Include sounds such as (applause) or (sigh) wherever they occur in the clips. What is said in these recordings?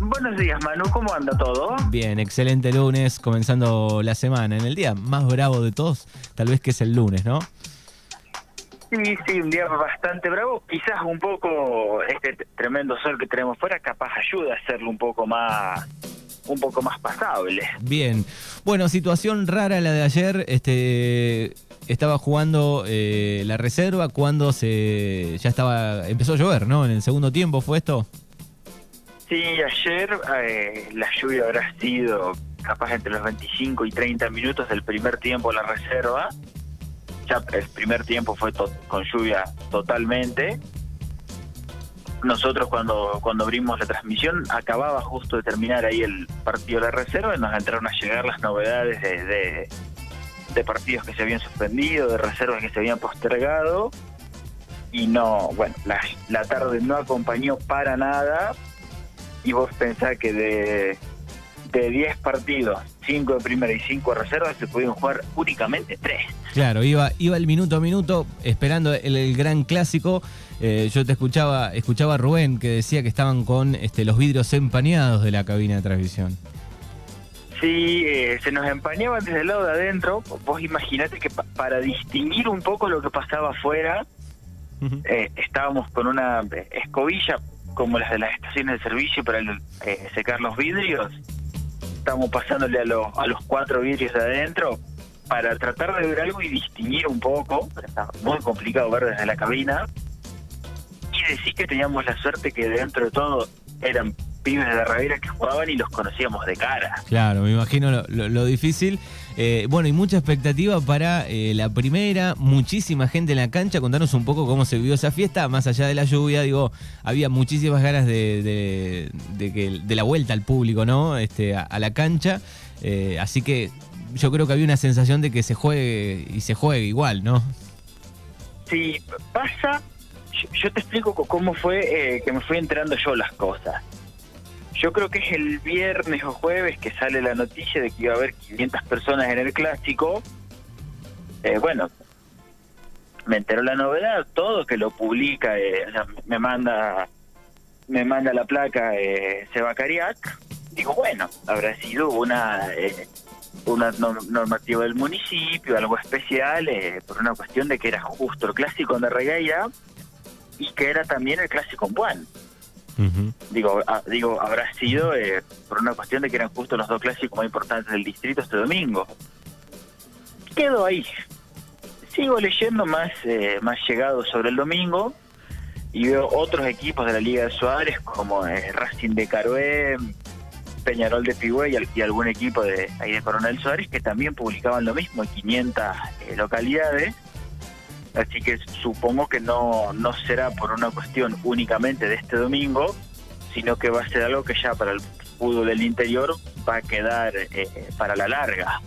Buenos días, Manu, ¿cómo anda todo? Bien, excelente lunes, comenzando la semana, en el día más bravo de todos, tal vez que es el lunes, ¿no? Sí, sí, un día bastante bravo. Quizás un poco este tremendo sol que tenemos fuera capaz ayuda a hacerlo un poco más un poco más pasable. Bien. Bueno, situación rara la de ayer, este estaba jugando eh, la reserva cuando se ya estaba empezó a llover, ¿no? En el segundo tiempo fue esto. Sí, ayer eh, la lluvia habrá sido capaz entre los 25 y 30 minutos del primer tiempo la reserva. Ya el primer tiempo fue con lluvia totalmente. Nosotros cuando, cuando abrimos la transmisión acababa justo de terminar ahí el partido de la reserva y nos entraron a llegar las novedades de, de partidos que se habían suspendido, de reservas que se habían postergado y no, bueno, la, la tarde no acompañó para nada, y vos pensás que de, de 10 partidos, 5 de primera y 5 de reserva, se pudieron jugar únicamente 3. Claro, iba, iba el minuto a minuto esperando el, gran clásico. Eh, yo te escuchaba, escuchaba a Rubén que decía que estaban con este, los vidrios empañados de la cabina de transmisión. Sí, eh, se nos empañaban desde el lado de adentro. Vos imaginate que para distinguir un poco lo que pasaba afuera, eh, estábamos con una escobilla como las de las estaciones de servicio para eh, secar los vidrios. Estamos pasándole a, a los cuatro vidrios de adentro para tratar de ver algo y distinguir un poco. Está muy complicado ver desde la cabina. Y decir que teníamos la suerte que dentro de todo eran pibes de la que jugaban y los conocíamos de cara. Claro, me imagino lo, difícil. Eh, bueno, y mucha expectativa para eh, la primera, muchísima gente en la cancha. Contanos un poco cómo se vivió esa fiesta, más allá de la lluvia, digo, había muchísimas ganas de, que, de la vuelta al público, ¿no? Este, a, la cancha. Eh, así que yo creo que había una sensación de que se juegue y se juegue igual, ¿no? Sí, pasa. Yo, te explico cómo fue que me fui enterando yo las cosas. Yo creo que es el viernes o jueves que sale la noticia de que iba a haber 500 personas en el clásico. Eh, bueno, me enteró la novedad, todo que lo publica, eh, me manda me manda la placa eh, Seba Cariac. Digo, bueno, habrá sido una eh, una normativa del municipio, algo especial, por una cuestión de que era justo el clásico de Regueira y que era también el clásico en Juan. Digo, ah, digo, habrá sido eh, por una cuestión de que eran justo los dos clásicos más importantes del distrito este domingo. Quedo ahí. Sigo leyendo más, eh, más llegado sobre el domingo y veo otros equipos de la Liga de Suárez como eh, Racing de Carué, Peñarol de Pigüey y algún equipo de ahí de Coronel Suárez que también publicaban lo mismo en 500 localidades Así que supongo que no, no será por una cuestión únicamente de este domingo, sino que va a ser algo que ya para el fútbol del interior va a quedar eh, para la larga.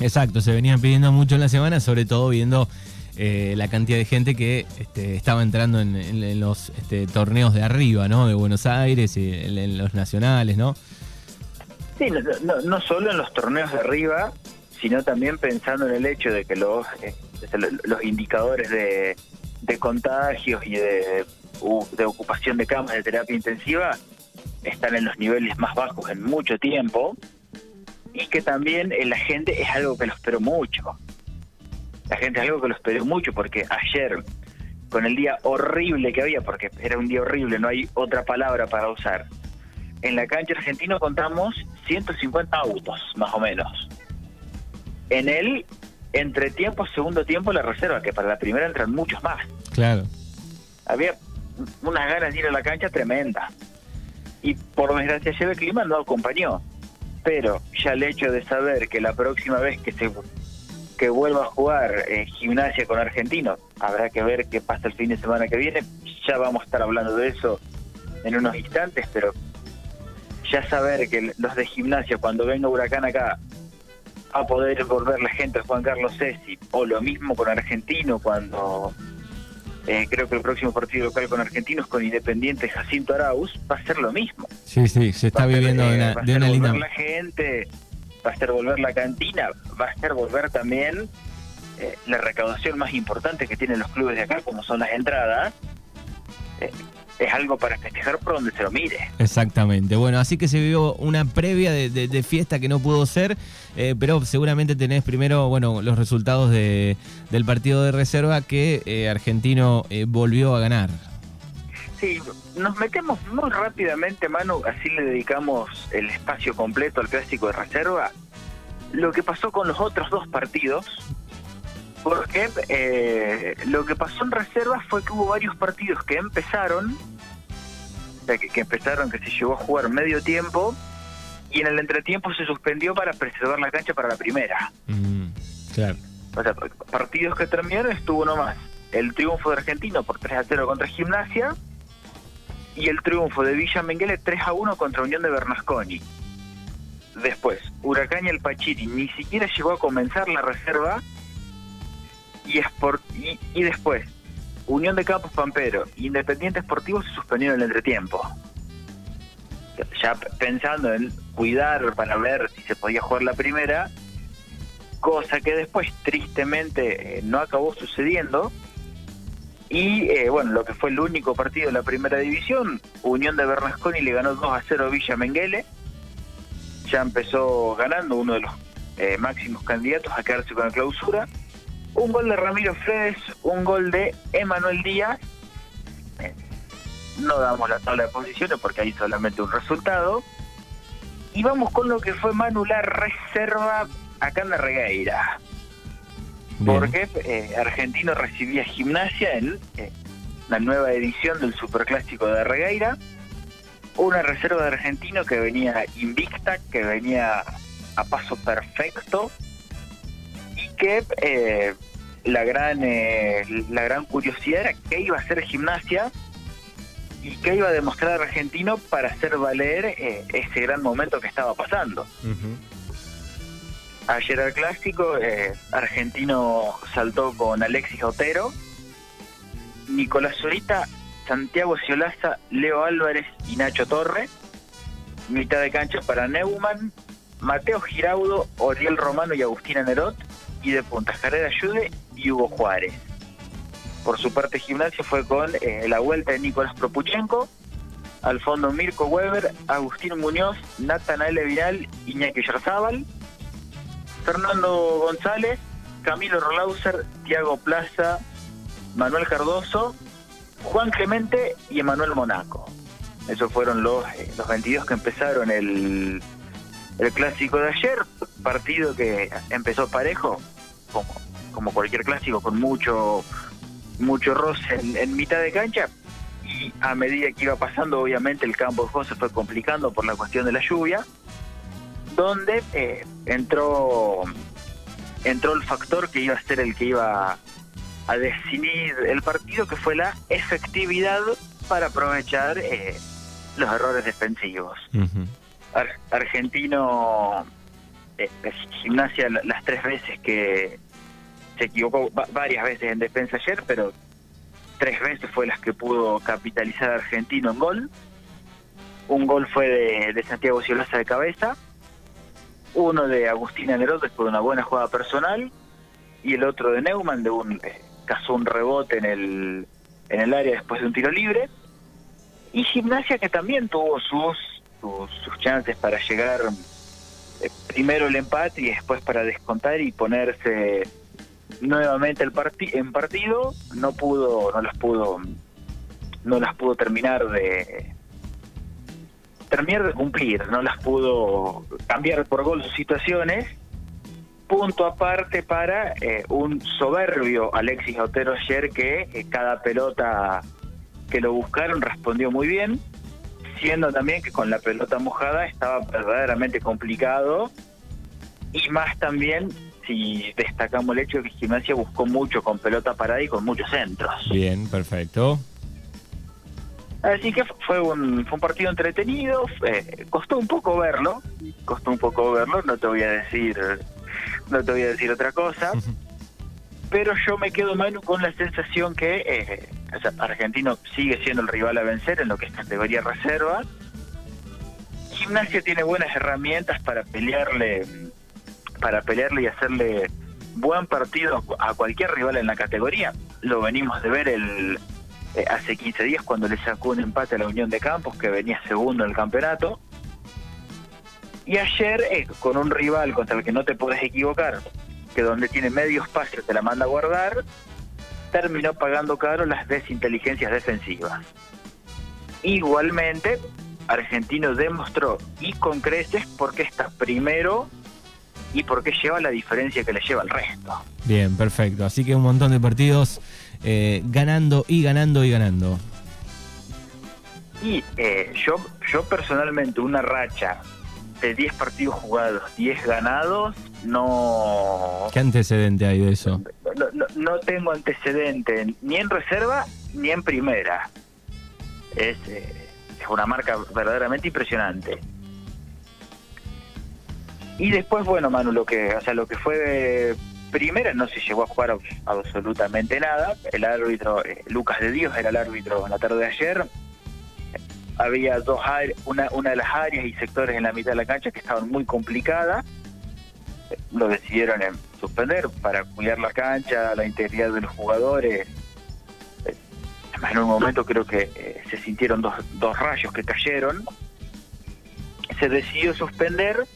Exacto, se venían pidiendo mucho en la semana, sobre todo viendo eh, la cantidad de gente que este, estaba entrando en, los este, torneos de arriba, ¿no? De Buenos Aires y en, los nacionales, ¿no? Sí, no, no, solo en los torneos de arriba, sino también pensando en el hecho de que los eh, los indicadores de, contagios y de, de ocupación de camas de terapia intensiva están en los niveles más bajos en mucho tiempo y que también la gente es algo que lo esperó mucho. La gente es algo que lo esperó mucho porque ayer, con el día horrible que había, porque era un día horrible, no hay otra palabra para usar, en la cancha argentina contamos 150 autos, más o menos. En él entre tiempo, segundo tiempo, la reserva, que para la primera entran muchos más. Claro. Había unas ganas de ir a la cancha tremenda. Y por desgracia el clima no acompañó. Pero ya el hecho de saber que la próxima vez que se que vuelva a jugar eh, gimnasia con argentinos, habrá que ver qué pasa el fin de semana que viene. Ya vamos a estar hablando de eso en unos instantes, pero ya saber que los de gimnasia cuando venga Huracán acá a poder volver la gente a Juan Carlos Ceci, o lo mismo con Argentino cuando eh, creo que el próximo partido local con Argentinos con Independiente Jacinto Arauz va a ser lo mismo. Sí, sí, se está viviendo de una, va a ser volver la gente, va a ser volver la cantina, va a ser volver también eh, la recaudación más importante que tienen los clubes de acá, como son las entradas. Eh, es algo para festejar por donde se lo mire. Exactamente. Bueno, así que se vivió una previa de, fiesta que no pudo ser, eh, pero seguramente tenés primero, bueno, los resultados de, del partido de reserva que eh, Argentino eh, volvió a ganar. Sí, nos metemos muy rápidamente, Manu, así le dedicamos el espacio completo al clásico de reserva. Lo que pasó con los otros dos partidos, porque eh, lo que pasó en reserva fue que hubo varios partidos que empezaron, que, empezaron, que se llevó a jugar medio tiempo, y en el entretiempo se suspendió para preservar la cancha para la primera. Mm, claro. O sea, partidos que terminaron estuvo nomás el triunfo de Argentino por 3 a 0 contra Gimnasia y el triunfo de Villa Menguele 3 a 1 contra Unión de Bernasconi. Después, Huracán y el Pachiri ni siquiera llegó a comenzar la reserva y, y, y después, Unión de Campos Pampero, Independiente Esportivo se suspendieron en el entretiempo. Ya pensando en cuidar para ver si se podía jugar la primera, cosa que después tristemente eh, no acabó sucediendo. Y eh, bueno, lo que fue el único partido de la primera división, Unión de Bernasconi le ganó 2 a 0 Villa Menguele. Ya empezó ganando uno de los eh, máximos candidatos a quedarse con la clausura. Un gol de Ramiro Fredes, un gol de Emanuel Díaz. no damos la tabla de posiciones porque hay solamente un resultado. Y vamos con lo que fue Manular Reserva acá en la Regueira. Porque eh, Argentino recibía gimnasia en eh, la nueva edición del Superclásico de Regueira. Una reserva de Argentino que venía invicta, que venía a paso perfecto que eh, la gran la gran curiosidad era qué iba a hacer gimnasia y qué iba a demostrar Argentino para hacer valer ese gran momento que estaba pasando. Ayer al clásico, eh, argentino saltó con Alexis Otero, Nicolás Zorita, Santiago Ciolaza, Leo Álvarez y Nacho Torre. Mitad de cancha para Neumann, Mateo Giraudo, Oriel Romano y Agustina Nerot. Y de punta Carrera Ayude y Hugo Juárez. Por su parte, gimnasia fue con eh, la vuelta de Nicolás Propuchenko, al fondo Mirko Weber, Agustín Muñoz, Natanael Viral, Iñaki Yarzábal Fernando González, Camilo Rolauser, Tiago Plaza, Manuel Cardoso, Juan Clemente y Emanuel Monaco. Esos fueron los, eh, los 22 que empezaron el, el clásico de ayer, partido que empezó parejo, como, cualquier clásico, con mucho mucho roce en, mitad de cancha y a medida que iba pasando obviamente el campo de juego se fue complicando por la cuestión de la lluvia donde eh, entró entró el factor que iba a ser el que iba a decidir el partido, que fue la efectividad para aprovechar eh, los errores defensivos. Argentino, eh, gimnasia las tres veces que se equivocó varias veces en defensa ayer, pero tres veces fue las que pudo capitalizar Argentino en gol. Un gol fue de, Santiago Ciolaza de cabeza uno de Agustina Nerot después de una buena jugada personal y el otro de Neumann de un eh, un rebote en el en el área después de un tiro libre y Gimnasia que también tuvo sus sus, chances para llegar eh, primero el empate y después para descontar y ponerse nuevamente el en partido no pudo no las pudo no las pudo terminar de terminar de cumplir, no las pudo cambiar por gol sus situaciones. Punto aparte para eh, un soberbio Alexis Otero ayer que eh, cada pelota que lo buscaron respondió muy bien, siendo también que con la pelota mojada estaba verdaderamente complicado y más también si destacamos el hecho de que Gimnasia buscó mucho con pelota parada y con muchos centros. Bien, perfecto. Así que fue un, fue un partido entretenido, costó un poco verlo, costó un poco verlo, no te voy a decir, no te voy a decir otra cosa, (laughs) pero yo me quedo Manu con la sensación que eh, Argentino sigue siendo el rival a vencer en lo que es categoría reserva. Gimnasia tiene buenas herramientas para pelearle, para pelearle y hacerle buen partido a cualquier rival en la categoría. Lo venimos de ver el eh, hace 15 días cuando le sacó un empate a la Unión de Campos, que venía segundo en el campeonato. Y ayer, eh, con un rival contra el que no te puedes equivocar, que donde tiene medio espacio te la manda a guardar, terminó pagando caro las desinteligencias defensivas. Igualmente, Argentino demostró, y con creces, por qué está primero y por qué lleva la diferencia que le lleva al resto. Bien, perfecto. Así que un montón de partidos eh, ganando y ganando y ganando. Y eh, yo, yo personalmente una racha de 10 partidos jugados, 10 ganados, no... ¿Qué antecedente hay de eso? No, tengo antecedente ni en reserva ni en primera. Es, eh, es una marca verdaderamente impresionante. Y después, bueno, Manu, lo que, o sea, lo que fue primera no se llegó a jugar abs- absolutamente nada. El árbitro, eh, Lucas de Dios, era el árbitro en la tarde de ayer. Había dos una, una de las áreas y sectores en la mitad de la cancha que estaban muy complicadas. Lo decidieron en suspender para cuidar la cancha, la integridad de los jugadores. En un momento creo que eh, se sintieron dos, dos rayos que cayeron. Se decidió suspender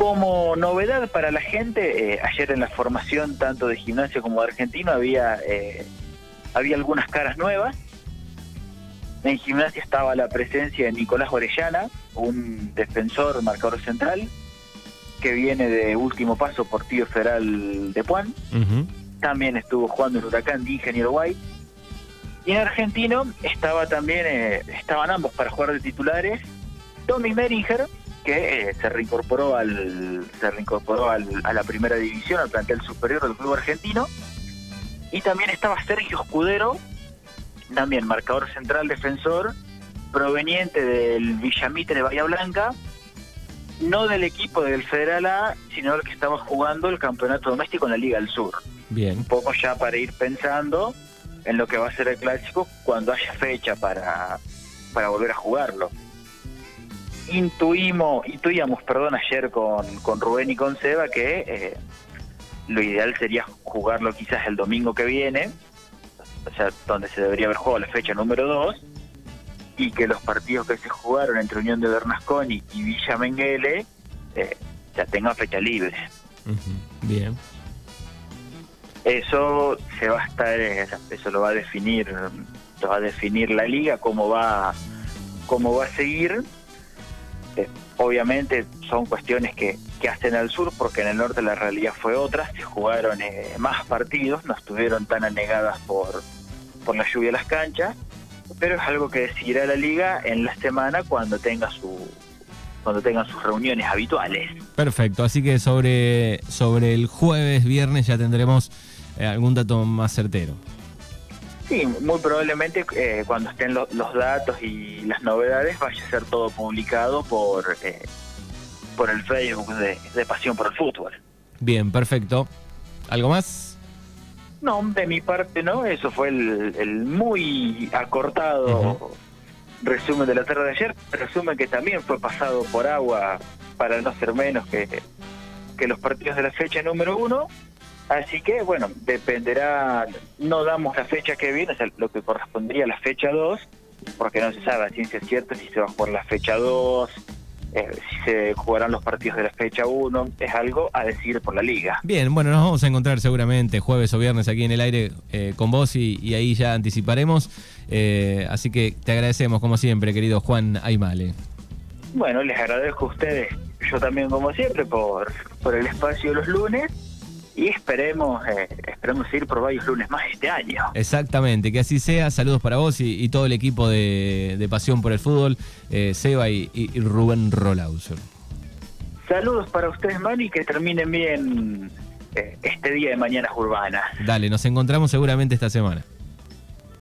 como novedad para la gente, eh, ayer en la formación tanto de gimnasia como de argentino había, eh, había algunas caras nuevas. En gimnasia estaba la presencia de Nicolás Orellana, un defensor marcador central, que viene de último paso por Tío Federal de Puan. También estuvo jugando en Huracán de Ingeniero White. Y en argentino estaba también, eh, estaban ambos para jugar de titulares. Tommy Meringer, que eh, se reincorporó al se reincorporó al- a la primera división, al plantel superior del club argentino. Y también estaba Sergio Escudero, también marcador central defensor, proveniente del Villamitre de Bahía Blanca, no del equipo del Federal A, sino el que estaba jugando el campeonato doméstico en la Liga del Sur Bien. un poco ya para ir pensando en lo que va a ser el clásico cuando haya fecha para, para volver a jugarlo. Intuimos, intuíamos, perdón, ayer con, con Rubén y con Seba que eh, lo ideal sería jugarlo quizás el domingo que viene, o sea, donde se debería haber jugado la fecha número 2, y que los partidos que se jugaron entre Unión de Bernasconi y Villa Menguele eh, ya tengan fecha libre. Bien. Eso se va a estar, eh, eso lo va a definir, lo va a definir la liga cómo va, cómo va a seguir. Eh, obviamente son cuestiones que, que hacen al sur, porque en el norte la realidad fue otra. Se jugaron eh, más partidos, no estuvieron tan anegadas por, por la lluvia de las canchas, pero es algo que decidirá la liga en la semana cuando tenga su cuando tengan sus reuniones habituales. Perfecto. Así que sobre, sobre el jueves, viernes ya tendremos eh, algún dato más certero. Sí, muy probablemente eh, cuando estén lo- los datos y las novedades vaya a ser todo publicado por eh, por el Facebook de, de Pasión por el Fútbol. Bien, perfecto. ¿Algo más? No, de mi parte no, eso fue el, el muy acortado resumen de la tarde de ayer, resumen que también fue pasado por agua para no ser menos que, que los partidos de la fecha número uno. Así que, bueno, dependerá, no damos la fecha que viene, o sea, lo que correspondería a la fecha 2, porque no se sabe a ciencia cierta si se va a jugar la fecha 2, eh, si se jugarán los partidos de la fecha 1, es algo a decir por la liga. Bien, bueno, nos vamos a encontrar seguramente jueves o viernes aquí en el aire eh, con vos y, y ahí ya anticiparemos. Eh, así que te agradecemos como siempre, querido Juan Aymale. Bueno, les agradezco a ustedes, yo también como siempre, por, por el espacio los lunes y esperemos, eh, esperemos ir por varios lunes más este año. Exactamente, que así sea. Saludos para vos y, y todo el equipo de, de Pasión por el Fútbol, eh, Seba y, y- y Rubén Rolauser. Saludos para ustedes, Mani, que terminen bien eh, este día de Mañanas Urbanas. Dale, nos encontramos seguramente esta semana.